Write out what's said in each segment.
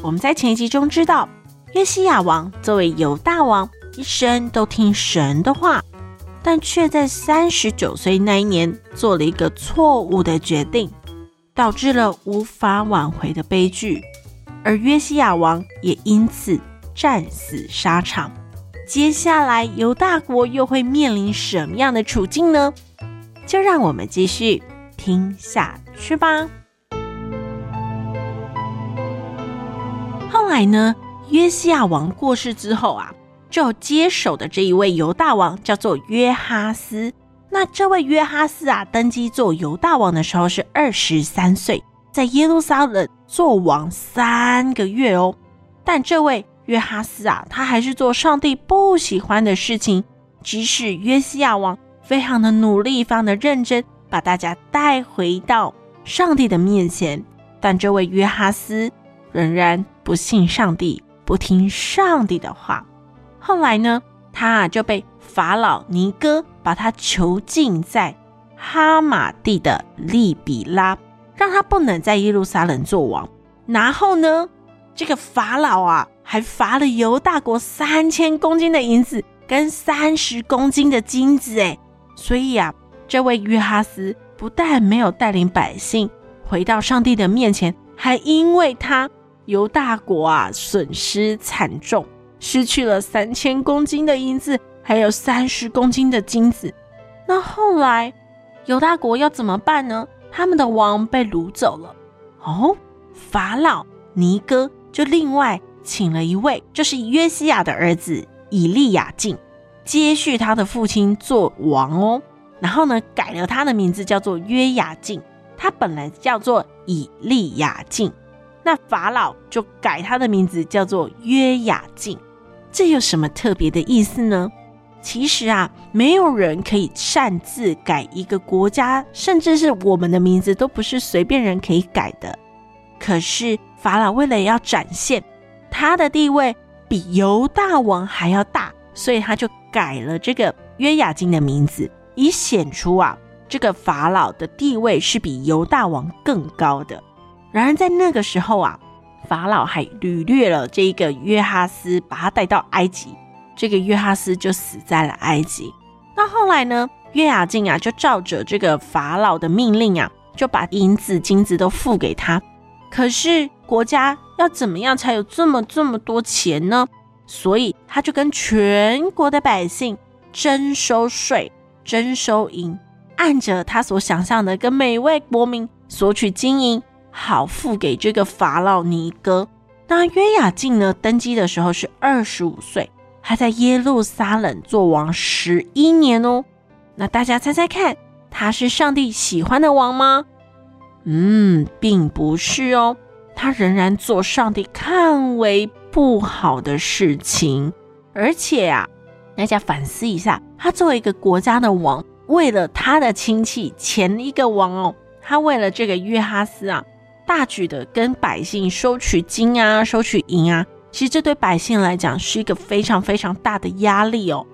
我们在前一集中知道，约西亚王作为犹大王，一生都听神的话，但却在三十九岁那一年做了一个错误的决定，导致了无法挽回的悲剧，而约西亚王也因此战死沙场。接下来，犹大国又会面临什么样的处境呢？就让我们继续听下去吧。后来呢，约西亚王过世之后啊，就接手的这一位犹大王叫做约哈斯。那这位约哈斯啊，登基做犹大王的时候是二十三岁，在耶路撒冷做王三个月哦。但这位约哈斯啊，他还是做上帝不喜欢的事情。即使约西亚王非常的努力，非常的认真，把大家带回到上帝的面前，但这位约哈斯仍然。不信上帝，不听上帝的话。后来呢，他啊就被法老尼哥把他囚禁在哈马地的利比拉，让他不能在耶路撒冷做王。然后呢，这个法老啊还罚了犹大国三千公斤的银子跟三十公斤的金子。哎，所以啊，这位约哈斯不但没有带领百姓回到上帝的面前，还因为他。犹大国啊，损失惨重，失去了三千公斤的银子，还有三十公斤的金子。那后来犹大国要怎么办呢？他们的王被掳走了。哦，法老尼哥就另外请了一位，就是约西亚的儿子以利亚敬，接续他的父亲做王哦。然后呢，改了他的名字叫做约雅敬，他本来叫做以利亚敬。那法老就改他的名字叫做约雅敬，这有什么特别的意思呢？其实啊，没有人可以擅自改一个国家，甚至是我们的名字都不是随便人可以改的。可是法老为了要展现他的地位比犹大王还要大，所以他就改了这个约雅敬的名字，以显出啊，这个法老的地位是比犹大王更高的。然而在那个时候啊，法老还掳掠了这个约哈斯，把他带到埃及，这个约哈斯就死在了埃及。那后来呢，约雅敬啊就照着这个法老的命令啊，就把银子金子都付给他。可是国家要怎么样才有这么这么多钱呢？所以他就跟全国的百姓征收税、征收银，按着他所想象的，跟每位国民索取金银。好付给这个法老尼哥。那约雅敬呢？登基的时候是二十五岁，他在耶路撒冷做王十一年哦。那大家猜猜看，他是上帝喜欢的王吗？嗯，并不是哦。他仍然做上帝看为不好的事情。而且啊，大家反思一下，他作为一个国家的王，为了他的亲戚前一个王哦，他为了这个约哈斯啊。大举的跟百姓收取金啊，收取银啊，其实这对百姓来讲是一个非常非常大的压力哦。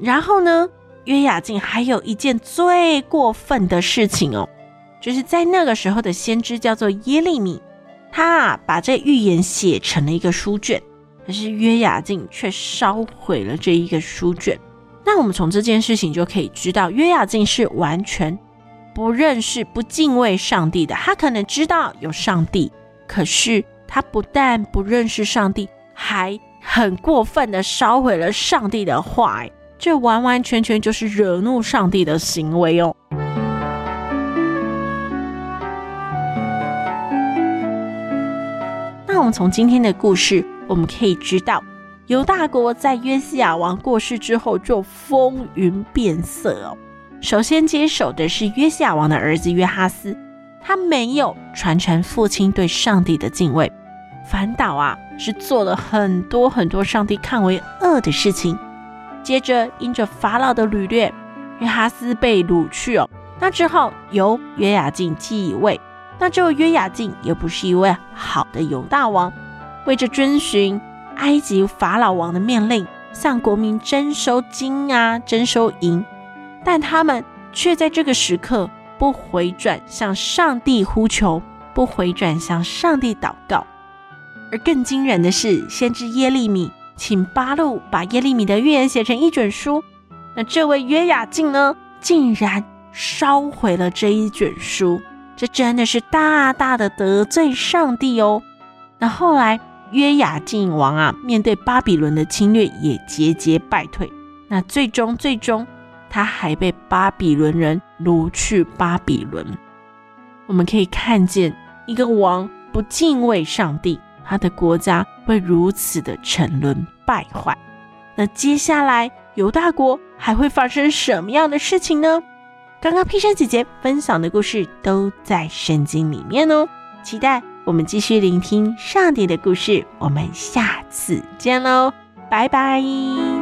然后呢，约雅敬还有一件最过分的事情哦，就是在那个时候的先知叫做耶利米，他啊把这预言写成了一个书卷，可是约雅敬却烧毁了这一个书卷。那我们从这件事情就可以知道，约雅敬是完全。不认识、不敬畏上帝的，他可能知道有上帝，可是他不但不认识上帝，还很过分的烧毁了上帝的话，这完完全全就是惹怒上帝的行为哦。那我们从今天的故事，我们可以知道，犹大国在约西亚王过世之后，就风云变色哦。首先接手的是约西亚王的儿子约哈斯，他没有传承父亲对上帝的敬畏，反倒啊是做了很多很多上帝看为恶的事情。接着因着法老的掳掠，约哈斯被掳去哦，那之后由约雅敬继位。那这位约雅敬也不是一位好的犹大王，为着遵循埃及法老王的命令，向国民征收金啊，征收银，但他们却在这个时刻不回转向上帝呼求，不回转向上帝祷告。而更惊人的是，先知耶利米请巴路把耶利米的预言写成一卷书，那这位约雅敬呢，竟然烧毁了这一卷书。这真的是大大的得罪上帝哦。那后来约雅敬王啊，面对巴比伦的侵略也节节败退。那最终最终，他还被巴比伦人掳去巴比伦。我们可以看见一个王不敬畏上帝，他的国家会如此的沉沦败坏。那接下来犹大国还会发生什么样的事情呢？刚刚披珊姐姐分享的故事都在圣经里面哦，期待我们继续聆听上帝的故事。我们下次见喽，拜拜。